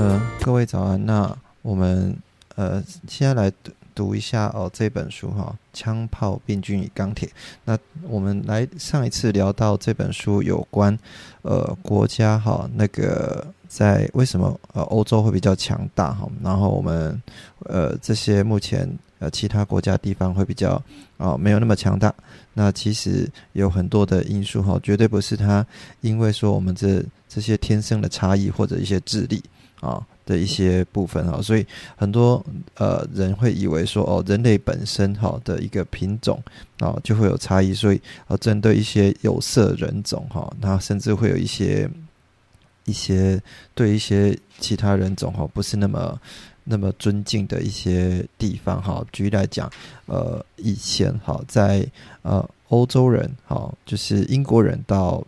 呃，各位早安。那我们呃，现在来读读一下哦这本书哈，《枪炮、病菌与钢铁》。那我们来上一次聊到这本书有关呃国家哈那个在为什么呃欧洲会比较强大哈，然后我们呃这些目前呃其他国家地方会比较啊没有那么强大。那其实有很多的因素哈，绝对不是它因为说我们这这些天生的差异或者一些智力。啊的一些部分哈，所以很多呃人会以为说哦，人类本身哈的一个品种啊就会有差异，所以呃针对一些有色人种哈，那甚至会有一些一些对一些其他人种哈不是那么那么尊敬的一些地方哈。举例来讲，呃以前哈在呃欧洲人哈就是英国人到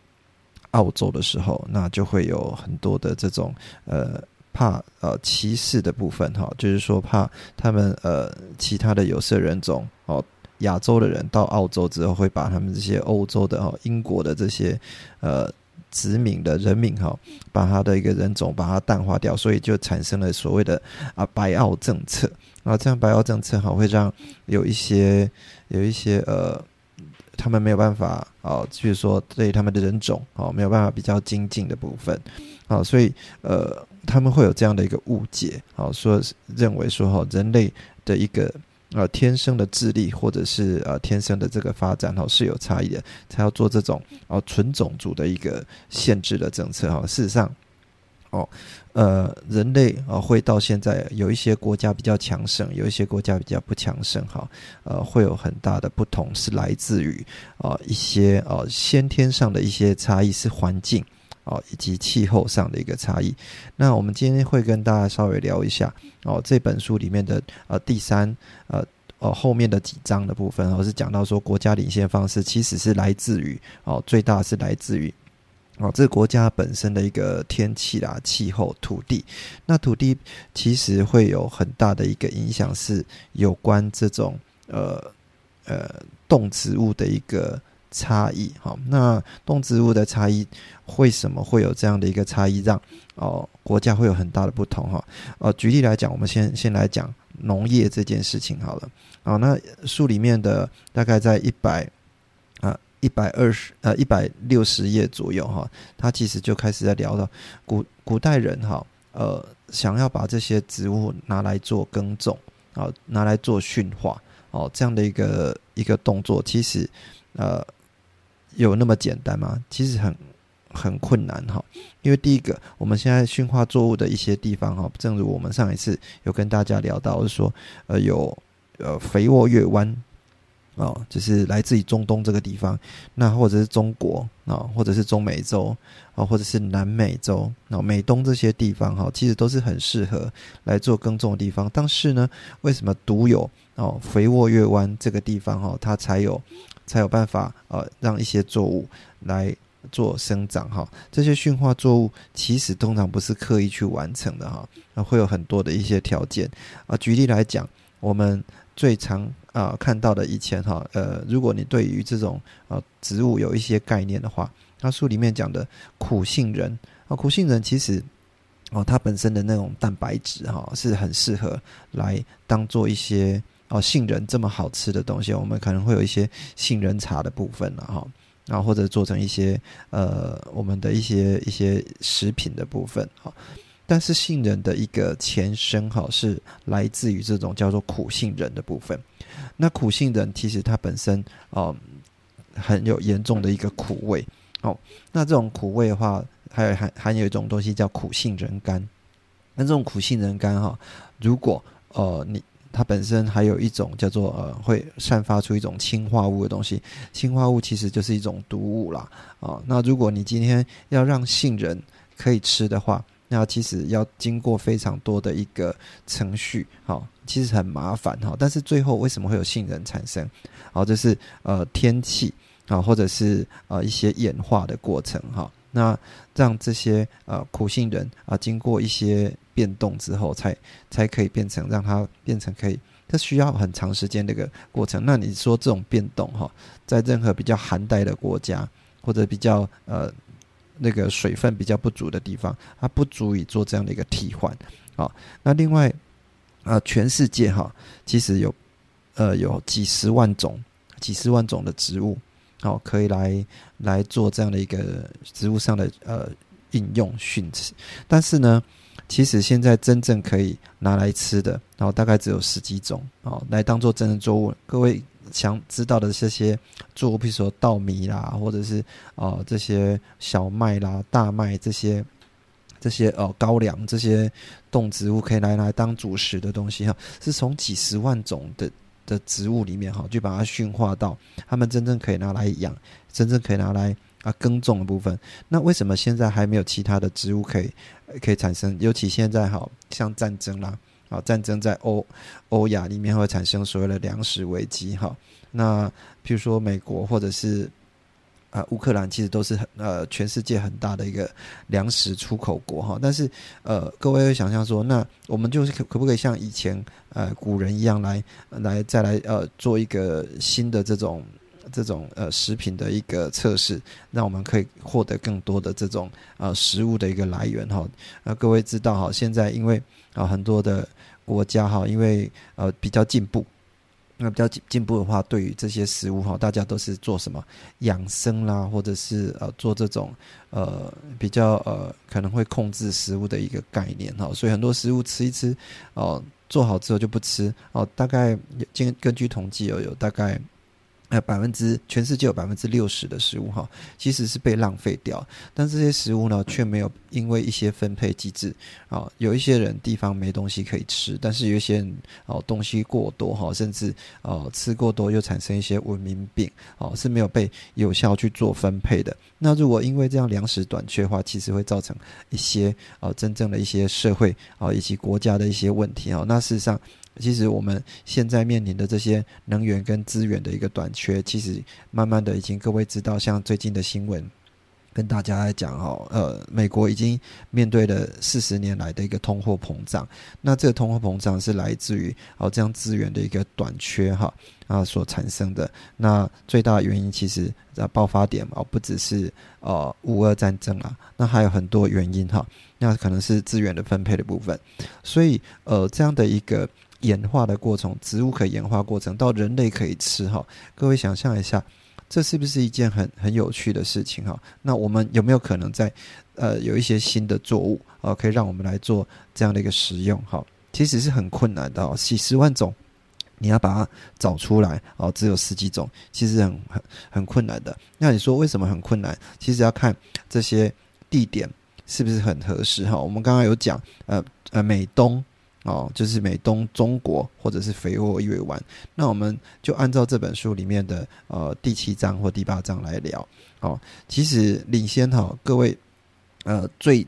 澳洲的时候，那就会有很多的这种呃。怕呃歧视的部分哈，就是说怕他们呃其他的有色人种哦，亚洲的人到澳洲之后会把他们这些欧洲的哈英国的这些呃殖民的人民哈，把他的一个人种把它淡化掉，所以就产生了所谓的啊白澳政策啊，这样白澳政策哈会让有一些有一些呃他们没有办法啊，就是说对他们的人种哦没有办法比较精进的部分啊，所以呃。他们会有这样的一个误解，好说认为说哈，人类的一个呃天生的智力或者是呃天生的这个发展哈是有差异的，才要做这种哦纯种族的一个限制的政策哈。事实上，哦呃人类啊会到现在有一些国家比较强盛，有一些国家比较不强盛哈，呃会有很大的不同，是来自于啊一些啊先天上的一些差异，是环境。哦，以及气候上的一个差异。那我们今天会跟大家稍微聊一下哦，这本书里面的呃第三呃哦后面的几章的部分，哦是讲到说国家领先方式其实是来自于哦最大是来自于哦这个国家本身的一个天气啦、气候、土地。那土地其实会有很大的一个影响，是有关这种呃呃动植物的一个。差异，好，那动植物的差异为什么会有这样的一个差异，让哦国家会有很大的不同哈？呃，举例来讲，我们先先来讲农业这件事情好了。哦，那书里面的大概在一百啊一百二十呃一百六十页左右哈，它其实就开始在聊到古古代人哈，呃，想要把这些植物拿来做耕种啊，拿来做驯化哦，这样的一个一个动作，其实呃。有那么简单吗？其实很很困难哈，因为第一个，我们现在驯化作物的一些地方哈，正如我们上一次有跟大家聊到，是说呃有呃肥沃月湾哦，就是来自于中东这个地方，那或者是中国啊，或者是中美洲啊，或者是南美洲啊，美东这些地方哈，其实都是很适合来做耕种的地方。但是呢，为什么独有哦肥沃月湾这个地方哈，它才有？才有办法呃让一些作物来做生长哈，这些驯化作物其实通常不是刻意去完成的哈，那会有很多的一些条件啊。举例来讲，我们最常啊看到的以前哈呃，如果你对于这种呃植物有一些概念的话，那书里面讲的苦杏仁啊，苦杏仁其实哦它本身的那种蛋白质哈是很适合来当做一些。哦，杏仁这么好吃的东西，我们可能会有一些杏仁茶的部分了哈，然后或者做成一些呃我们的一些一些食品的部分哈。但是杏仁的一个前身哈是来自于这种叫做苦杏仁的部分。那苦杏仁其实它本身哦很有严重的一个苦味哦。那这种苦味的话，还有含含有一种东西叫苦杏仁苷。那这种苦杏仁苷哈，如果呃你它本身还有一种叫做呃，会散发出一种氰化物的东西。氰化物其实就是一种毒物啦。啊，那如果你今天要让杏仁可以吃的话，那其实要经过非常多的一个程序，好，其实很麻烦哈。但是最后为什么会有杏仁产生？好，就是呃天气啊，或者是呃一些演化的过程哈。那让这些呃苦杏仁啊，经过一些变动之后，才才可以变成让它变成可以，它需要很长时间的一个过程。那你说这种变动哈，在任何比较寒带的国家，或者比较呃那个水分比较不足的地方，它不足以做这样的一个替换。好，那另外啊，全世界哈，其实有呃有几十万种、几十万种的植物。好，可以来来做这样的一个植物上的呃应用训斥，但是呢，其实现在真正可以拿来吃的，然后大概只有十几种哦，来当做真正作物。各位想知道的这些作物，比如说稻米啦，或者是哦这些小麦啦、大麦这些这些哦高粱这些动植物，可以来来当主食的东西哈，是从几十万种的。的植物里面哈，就把它驯化到他们真正可以拿来养、真正可以拿来啊耕种的部分。那为什么现在还没有其他的植物可以可以产生？尤其现在哈，像战争啦，啊战争在欧欧亚里面会产生所谓的粮食危机哈。那譬如说美国或者是。啊，乌克兰其实都是很呃，全世界很大的一个粮食出口国哈。但是呃，各位会想象说，那我们就是可可不可以像以前呃古人一样来来再来呃做一个新的这种这种呃食品的一个测试，让我们可以获得更多的这种呃食物的一个来源哈。那各位知道哈，现在因为啊很多的国家哈，因为呃比较进步。那比较进进步的话，对于这些食物哈，大家都是做什么养生啦，或者是呃做这种呃比较呃可能会控制食物的一个概念哈，所以很多食物吃一吃哦，做好之后就不吃哦，大概今根据统计有有大概。呃，百分之全世界有百分之六十的食物哈，其实是被浪费掉。但这些食物呢，却没有因为一些分配机制啊，有一些人地方没东西可以吃，但是有一些人哦东西过多哈，甚至哦吃过多又产生一些文明病哦，是没有被有效去做分配的。那如果因为这样粮食短缺的话，其实会造成一些呃真正的一些社会啊以及国家的一些问题啊。那事实上。其实我们现在面临的这些能源跟资源的一个短缺，其实慢慢的已经各位知道，像最近的新闻跟大家来讲哦，呃，美国已经面对了四十年来的一个通货膨胀，那这个通货膨胀是来自于哦这样资源的一个短缺哈啊所产生的。那最大的原因其实呃爆发点哦不只是呃乌俄战争啊，那还有很多原因哈，那可能是资源的分配的部分，所以呃这样的一个。演化的过程，植物可以演化过程到人类可以吃哈，各位想象一下，这是不是一件很很有趣的事情哈？那我们有没有可能在呃有一些新的作物啊，可以让我们来做这样的一个食用哈？其实是很困难的哦，几十万种你要把它找出来哦，只有十几种，其实很很很困难的。那你说为什么很困难？其实要看这些地点是不是很合适哈？我们刚刚有讲呃呃美东。哦，就是美东中国或者是肥沃月湾，那我们就按照这本书里面的呃第七章或第八章来聊。哦，其实领先哈，各位呃最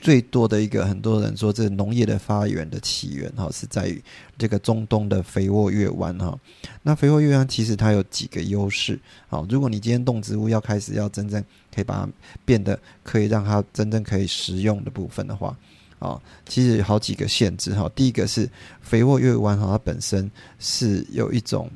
最多的一个，很多人说这农业的发源的起源哈，是在于这个中东的肥沃月湾哈。那肥沃月湾其实它有几个优势。好，如果你今天动植物要开始要真正可以把它变得可以让它真正可以食用的部分的话。啊，其实有好几个限制哈。第一个是肥沃月湾哈，它本身是有一种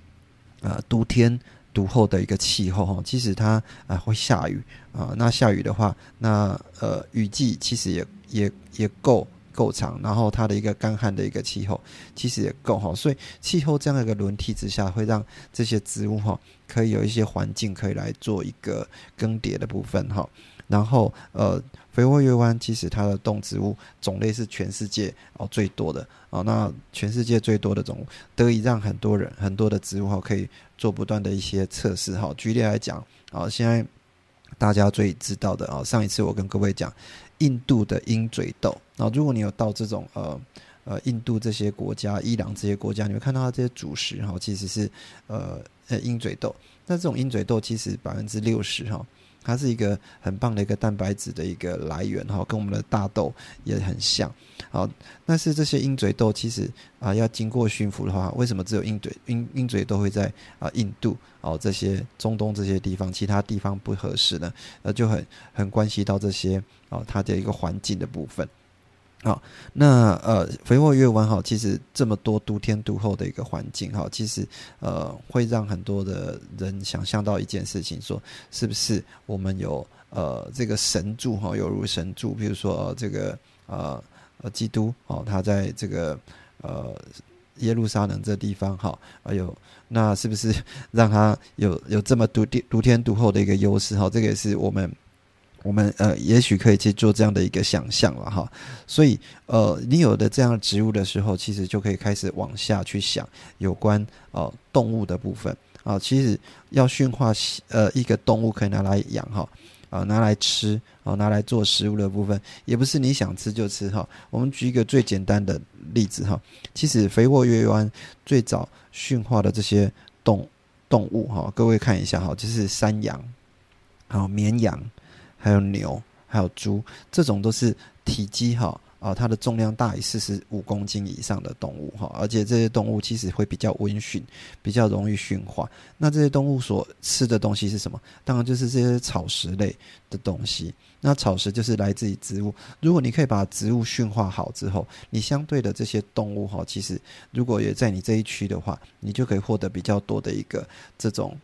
啊独天独厚的一个气候哈。其实它啊会下雨啊，那下雨的话，那呃雨季其实也也也够够长，然后它的一个干旱的一个气候其实也够哈。所以气候这样的一个轮替之下，会让这些植物哈可以有一些环境可以来做一个更迭的部分哈。然后呃。肥沃月湾其实它的动植物种类是全世界哦最多的哦，那全世界最多的种物，得以让很多人很多的植物哈可以做不断的一些测试哈。举例来讲啊，现在大家最知道的啊，上一次我跟各位讲印度的鹰嘴豆啊，如果你有到这种呃呃印度这些国家、伊朗这些国家，你会看到它这些主食哈，其实是呃呃鹰嘴豆。那这种鹰嘴豆其实百分之六十哈。它是一个很棒的一个蛋白质的一个来源哈，跟我们的大豆也很像。好，但是这些鹰嘴豆其实啊要经过驯服的话，为什么只有鹰嘴鹰鹰嘴豆会在啊印度哦这些中东这些地方，其他地方不合适呢？那，就很很关系到这些哦它的一个环境的部分。好，那呃，肥沃月湾哈，其实这么多独天独厚的一个环境哈，其实呃，会让很多的人想象到一件事情，说是不是我们有呃这个神助哈，有如神助，比如说这个呃呃基督哦，他在这个呃耶路撒冷这地方哈，还有那是不是 让他有有这么独天独天独厚的一个优势哈？这个也是我们。我们呃，也许可以去做这样的一个想象了哈，所以呃，你有的这样植物的时候，其实就可以开始往下去想有关呃动物的部分啊。其实要驯化呃一个动物可以拿来养哈啊，拿来吃啊，拿来做食物的部分，也不是你想吃就吃哈。我们举一个最简单的例子哈，其实肥沃月湾最早驯化的这些动动物哈，各位看一下哈，就是山羊，好绵羊。还有牛，还有猪，这种都是体积哈啊，它的重量大于四十五公斤以上的动物哈，而且这些动物其实会比较温驯，比较容易驯化。那这些动物所吃的东西是什么？当然就是这些草食类的东西。那草食就是来自于植物。如果你可以把植物驯化好之后，你相对的这些动物哈，其实如果也在你这一区的话，你就可以获得比较多的一个这种。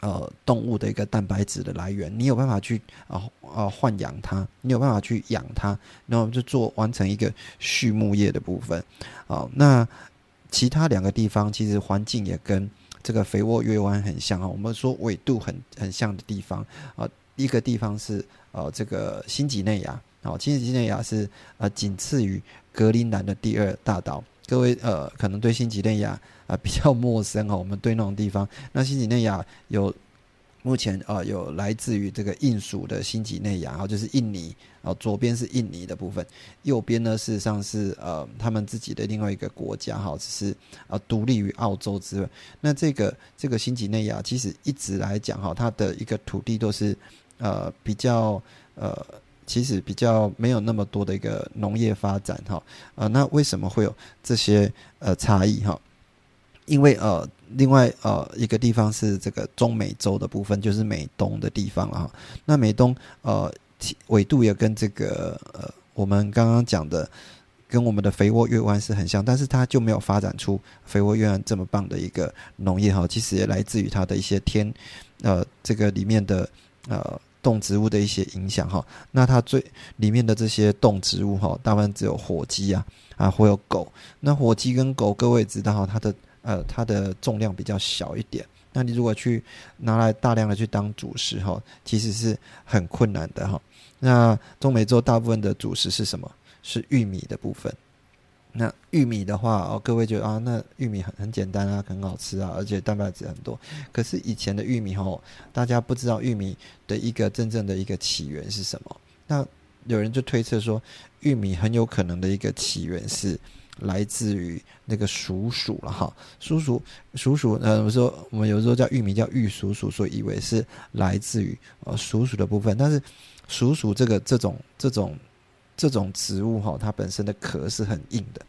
呃，动物的一个蛋白质的来源，你有办法去啊啊豢养它，你有办法去养它，然后就做完成一个畜牧业的部分。啊，那其他两个地方其实环境也跟这个肥沃月湾很像啊。我们说纬度很很像的地方啊，一个地方是呃这个新几内亚，啊，新几内亚是呃仅次于格陵兰的第二大岛。各位呃，可能对新几内亚啊 比较陌生哦。我们对那种地方，那新几内亚有目前啊有来自于这个印属的新几内亚，然后就是印尼啊，左边是印尼的部分，右边呢事实上是呃他们自己的另外一个国家哈，只是啊独立于澳洲之外。那这个这个新几内亚其实一直来讲哈，它的一个土地都是呃比较呃。其实比较没有那么多的一个农业发展哈，呃，那为什么会有这些呃差异哈？因为呃，另外呃一个地方是这个中美洲的部分，就是美东的地方了哈。那美东呃纬度也跟这个呃我们刚刚讲的跟我们的肥沃月湾是很像，但是它就没有发展出肥沃月湾这么棒的一个农业哈。其实也来自于它的一些天呃这个里面的呃。动植物的一些影响哈，那它最里面的这些动植物哈，大部分只有火鸡啊啊，会有狗。那火鸡跟狗，各位知道哈，它的呃它的重量比较小一点。那你如果去拿来大量的去当主食哈，其实是很困难的哈。那中美洲大部分的主食是什么？是玉米的部分。那玉米的话哦，各位觉得啊，那玉米很很简单啊，很好吃啊，而且蛋白质很多。可是以前的玉米哦，大家不知道玉米的一个真正的一个起源是什么。那有人就推测说，玉米很有可能的一个起源是来自于那个鼠鼠了哈。鼠鼠鼠鼠，呃，我说我们有时候叫玉米叫玉鼠鼠，所以以为是来自于呃鼠鼠的部分。但是鼠鼠这个这种这种。这种植物哈，它本身的壳是很硬的，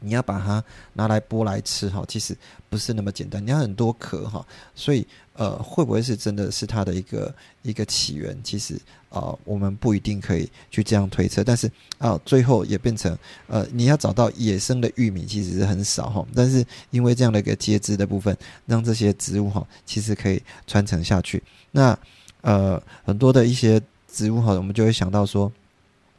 你要把它拿来剥来吃哈，其实不是那么简单。你要很多壳哈，所以呃，会不会是真的是它的一个一个起源？其实啊，我们不一定可以去这样推测。但是啊，最后也变成呃，你要找到野生的玉米其实是很少哈。但是因为这样的一个接枝的部分，让这些植物哈，其实可以传承下去。那呃，很多的一些植物哈，我们就会想到说。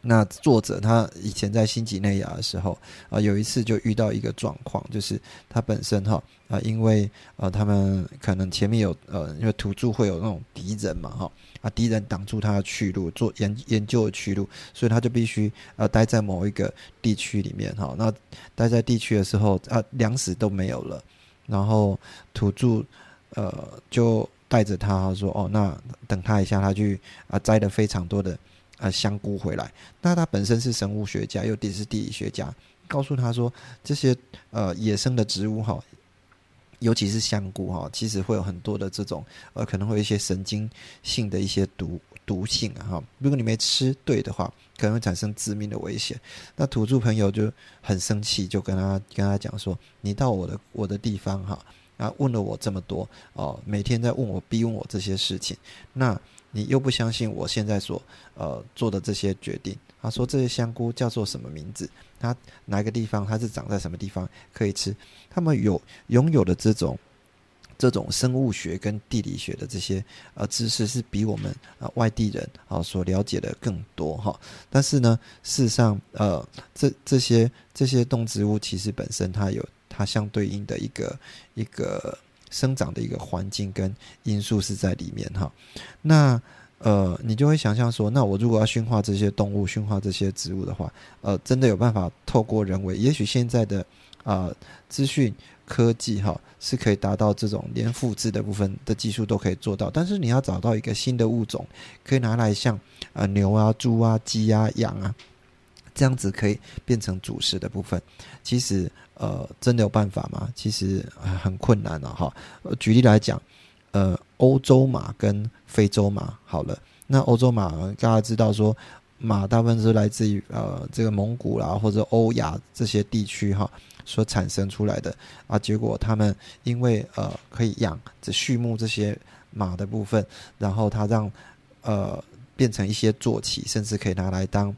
那作者他以前在新几内亚的时候啊，有一次就遇到一个状况，就是他本身哈啊，因为呃他们可能前面有呃，因为土著会有那种敌人嘛哈啊，敌人挡住他的去路，做研研究的去路，所以他就必须呃待在某一个地区里面哈。那待在地区的时候啊，粮食都没有了，然后土著呃就带着他说哦，那等他一下，他去啊摘了非常多的。呃，香菇回来，那他本身是生物学家，又也是地理学家，告诉他说，这些呃野生的植物哈，尤其是香菇哈，其实会有很多的这种呃，可能会有一些神经性的一些毒毒性啊哈。如果你没吃对的话，可能会产生致命的危险。那土著朋友就很生气，就跟他跟他讲说：“你到我的我的地方哈，啊问了我这么多哦，每天在问我逼问我这些事情，那你又不相信我现在所呃做的这些决定？”他说：“这些香菇叫做什么名字？它哪个地方？它是长在什么地方可以吃？他们有拥有的这种这种生物学跟地理学的这些呃知识，是比我们啊外地人啊所了解的更多哈。但是呢，事实上呃，这这些这些动植物其实本身它有它相对应的一个一个生长的一个环境跟因素是在里面哈。那。呃，你就会想象说，那我如果要驯化这些动物、驯化这些植物的话，呃，真的有办法透过人为？也许现在的啊资讯科技哈是可以达到这种连复制的部分的技术都可以做到，但是你要找到一个新的物种，可以拿来像啊牛啊、猪啊、鸡啊、羊啊这样子可以变成主食的部分，其实呃，真的有办法吗？其实很困难了哈。举例来讲。呃，欧洲马跟非洲马好了，那欧洲马大家知道说，马大部分是来自于呃这个蒙古啦或者欧亚这些地区哈所产生出来的啊，结果他们因为呃可以养这畜牧这些马的部分，然后它让呃变成一些坐骑，甚至可以拿来当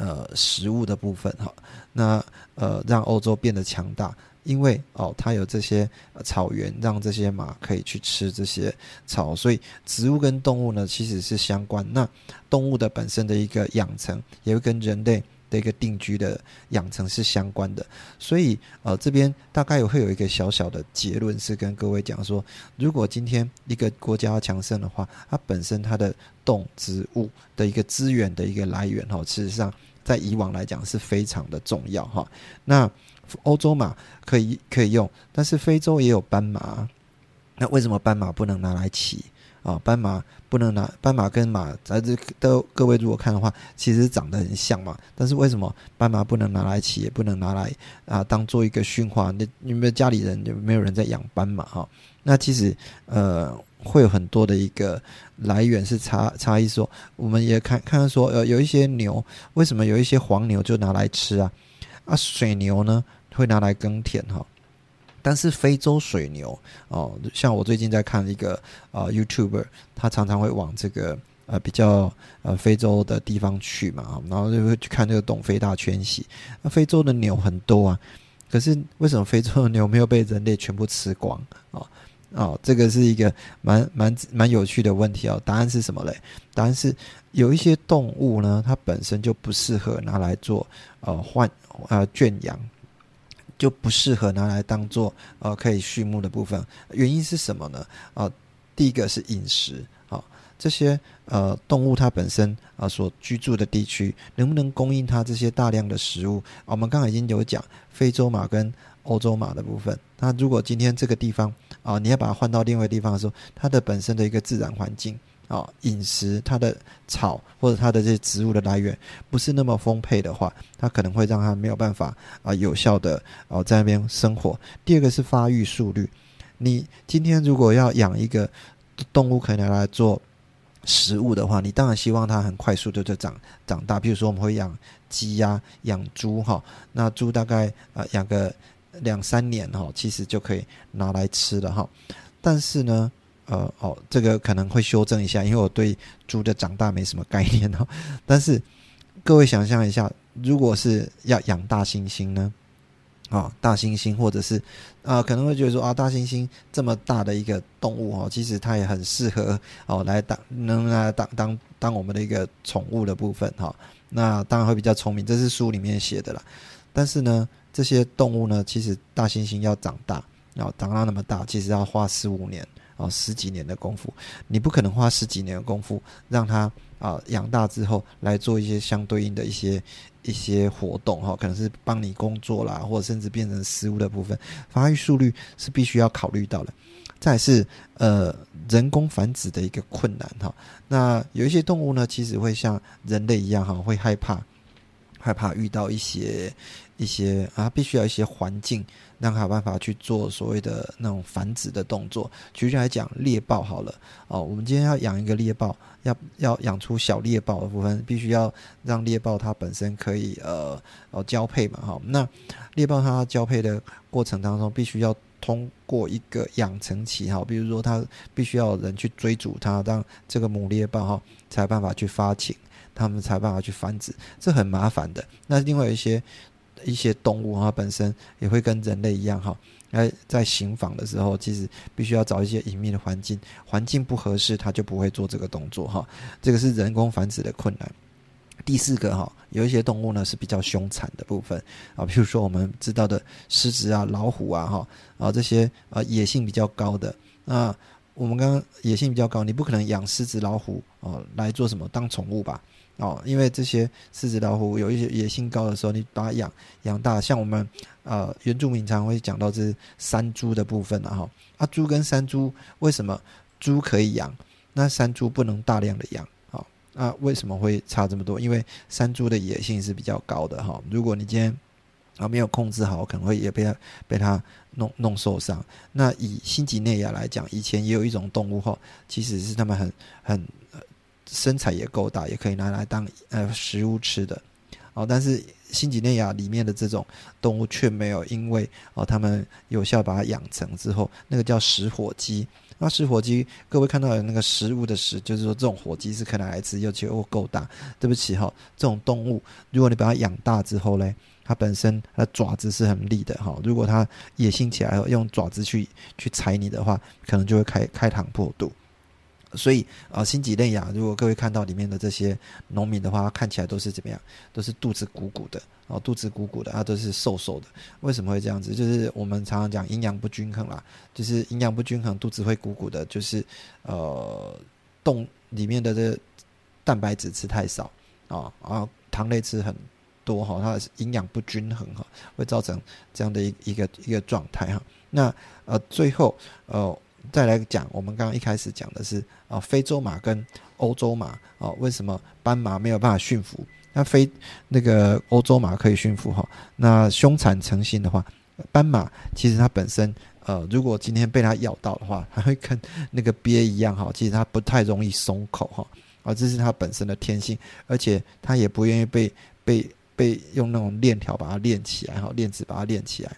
呃食物的部分哈，那呃让欧洲变得强大。因为哦，它有这些草原，让这些马可以去吃这些草，所以植物跟动物呢其实是相关。那动物的本身的一个养成，也会跟人类的一个定居的养成是相关的。所以呃，这边大概会有一个小小的结论，是跟各位讲说，如果今天一个国家要强盛的话，它本身它的动植物的一个资源的一个来源哈，事实上在以往来讲是非常的重要哈。那欧洲马可以可以用，但是非洲也有斑马，那为什么斑马不能拿来骑啊？斑马不能拿，斑马跟马在这都各位如果看的话，其实长得很像嘛。但是为什么斑马不能拿来骑，也不能拿来啊当做一个驯化？那你们家里人就没有人在养斑马哈？那其实呃会有很多的一个来源是差差异。说我们也看看说呃有一些牛，为什么有一些黄牛就拿来吃啊？啊水牛呢？会拿来耕田哈，但是非洲水牛哦，像我最近在看一个啊 YouTuber，他常常会往这个呃比较呃非洲的地方去嘛，然后就会去看这个东非大迁徙。那非洲的牛很多啊，可是为什么非洲的牛没有被人类全部吃光啊？哦这个是一个蛮蛮蛮有趣的问题哦。答案是什么嘞？答案是有一些动物呢，它本身就不适合拿来做呃换呃圈养。就不适合拿来当做呃可以畜牧的部分，原因是什么呢？啊，第一个是饮食，啊，这些呃动物它本身啊所居住的地区能不能供应它这些大量的食物？我们刚才已经有讲非洲马跟欧洲马的部分，那如果今天这个地方啊你要把它换到另外地方的时候，它的本身的一个自然环境。啊，饮食它的草或者它的这些植物的来源不是那么丰沛的话，它可能会让它没有办法啊有效的哦在那边生活。第二个是发育速率，你今天如果要养一个动物可以拿来做食物的话，你当然希望它很快速的就长长大。比如说我们会养鸡呀、养猪哈，那猪大概呃养个两三年哈，其实就可以拿来吃了哈。但是呢。呃哦，这个可能会修正一下，因为我对猪的长大没什么概念哦。但是各位想象一下，如果是要养大猩猩呢？啊，大猩猩或者是啊，可能会觉得说啊，大猩猩这么大的一个动物哦，其实它也很适合哦来当能来当当当我们的一个宠物的部分哈。那当然会比较聪明，这是书里面写的啦。但是呢，这些动物呢，其实大猩猩要长大，然后长到那么大，其实要花四五年。啊，十几年的功夫，你不可能花十几年的功夫让它啊养大之后来做一些相对应的一些一些活动哈，可能是帮你工作啦，或者甚至变成食物的部分，发育速率是必须要考虑到的。再是呃人工繁殖的一个困难哈，那有一些动物呢，其实会像人类一样哈，会害怕害怕遇到一些。一些啊，必须要一些环境，让它有办法去做所谓的那种繁殖的动作。举例来讲，猎豹好了哦，我们今天要养一个猎豹，要要养出小猎豹的部分，必须要让猎豹它本身可以呃呃交配嘛哈。那猎豹它交配的过程当中，必须要。通过一个养成期哈，比如说它必须要人去追逐它，让这个母猎豹哈才有办法去发情，它们才办法去繁殖，这很麻烦的。那另外一些一些动物哈，本身也会跟人类一样哈，在在行房的时候，其实必须要找一些隐秘的环境，环境不合适，它就不会做这个动作哈。这个是人工繁殖的困难。第四个哈，有一些动物呢是比较凶残的部分啊，比如说我们知道的狮子啊、老虎啊哈啊这些啊野性比较高的。那我们刚刚野性比较高，你不可能养狮子、老虎哦来做什么当宠物吧？哦，因为这些狮子、老虎有一些野性高的时候，你把它养养大，像我们呃原住民常会讲到这山猪的部分啊哈啊猪跟山猪为什么猪可以养，那山猪不能大量的养？啊，为什么会差这么多？因为山猪的野性是比较高的哈。如果你今天然后没有控制好，可能会也被它被它弄弄受伤。那以新几内亚来讲，以前也有一种动物哈，其实是他们很很身材也够大，也可以拿来当呃食物吃的哦。但是新几内亚里面的这种动物却没有，因为哦他们有效把它养成之后，那个叫食火鸡。那食火鸡，各位看到有那个食物的食，就是说这种火鸡是可以来吃，又且又够大。对不起哈，这种动物，如果你把它养大之后嘞，它本身它的爪子是很利的哈。如果它野性起来后用爪子去去踩你的话，可能就会开开膛破肚。所以啊，新几内亚，如果各位看到里面的这些农民的话，看起来都是怎么样？都是肚子鼓鼓的，哦，肚子鼓鼓的，啊，都是瘦瘦的。为什么会这样子？就是我们常常讲营养不均衡啦，就是营养不均衡，肚子会鼓鼓的，就是呃，动里面的这蛋白质吃太少啊，啊，糖类吃很多哈，它营养不均衡哈，会造成这样的一一个一个状态哈。那呃，最后呃。再来讲，我们刚刚一开始讲的是啊，非洲马跟欧洲马啊，为什么斑马没有办法驯服？那非那个欧洲马可以驯服哈？那凶残成性的话，斑马其实它本身呃，如果今天被它咬到的话，它会跟那个鳖一样哈，其实它不太容易松口哈，啊，这是它本身的天性，而且它也不愿意被被被用那种链条把它链起来哈，链子把它链起来。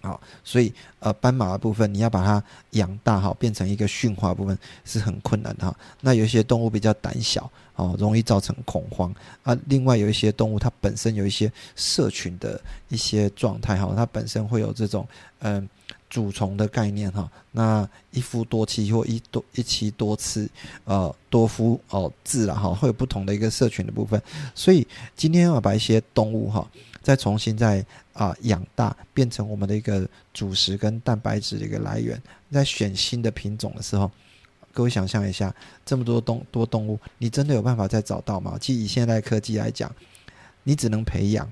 好，所以呃，斑马的部分你要把它养大哈，变成一个驯化部分是很困难的哈。那有一些动物比较胆小哦，容易造成恐慌啊。另外有一些动物它本身有一些社群的一些状态哈，它本身会有这种嗯主从的概念哈。那一夫多妻或一多一妻多次呃多夫哦制了哈，会有不同的一个社群的部分。所以今天要把一些动物哈。再重新再啊养大，变成我们的一个主食跟蛋白质的一个来源。在选新的品种的时候，各位想象一下，这么多动多动物，你真的有办法再找到吗？其实以现在科技来讲，你只能培养，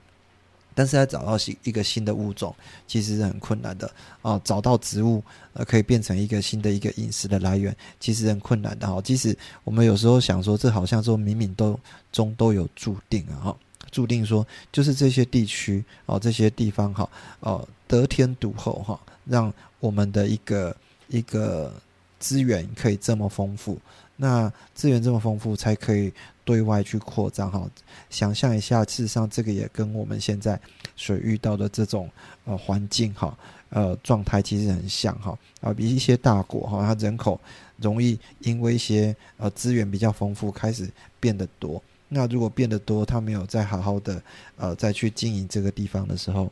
但是要找到新一个新的物种，其实是很困难的啊。找到植物呃可以变成一个新的一个饮食的来源，其实很困难的哈。即使我们有时候想说，这好像说明明都中都有注定啊哈。注定说，就是这些地区哦，这些地方哈，哦，得天独厚哈，让我们的一个一个资源可以这么丰富。那资源这么丰富，才可以对外去扩张哈。想象一下，事实上这个也跟我们现在所遇到的这种呃环境哈，呃状态其实很像哈。啊，比一些大国哈，它人口容易因为一些呃资源比较丰富，开始变得多。那如果变得多，他没有再好好的呃再去经营这个地方的时候，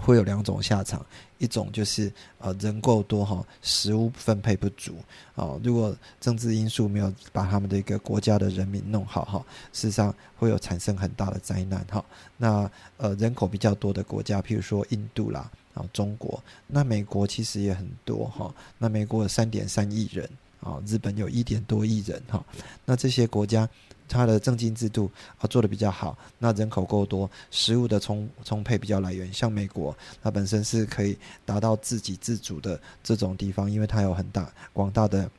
会有两种下场，一种就是呃人够多哈，食物分配不足啊。如果政治因素没有把他们的一个国家的人民弄好哈，事实上会有产生很大的灾难哈。那呃人口比较多的国家，譬如说印度啦啊中国，那美国其实也很多哈。那美国有三点三亿人啊，日本有一点多亿人哈。那这些国家。它的政经制度啊做的比较好，那人口够多，食物的充充沛比较来源，像美国，它本身是可以达到自给自足的这种地方，因为它有很大广大的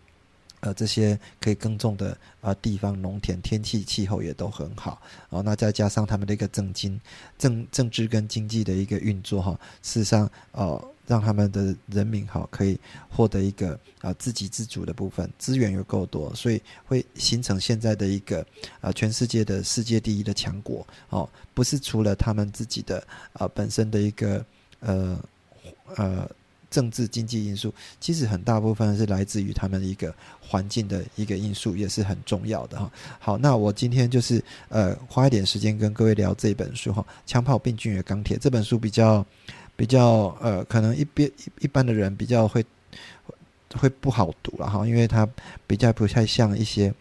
呃，这些可以耕种的啊地方，农田天气气候也都很好哦。那再加上他们的一个政经政政治跟经济的一个运作哈，事实上哦，让他们的人民哈可以获得一个啊自给自足的部分，资源又够多，所以会形成现在的一个啊全世界的世界第一的强国哦。不是除了他们自己的啊本身的一个呃呃。政治经济因素其实很大部分是来自于他们一个环境的一个因素，也是很重要的哈。好，那我今天就是呃花一点时间跟各位聊这本书哈，《枪炮、病菌与钢铁》这本书比较比较呃，可能一边一一般的人比较会会不好读了哈，因为它比较不太像一些。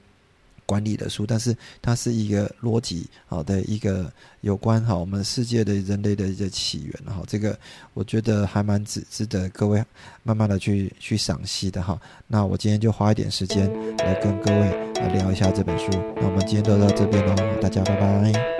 管理的书，但是它是一个逻辑好的一个有关哈我们世界的人类的一个起源哈，这个我觉得还蛮值值得各位慢慢的去去赏析的哈。那我今天就花一点时间来跟各位来聊一下这本书。那我们今天就到这边喽，大家拜拜。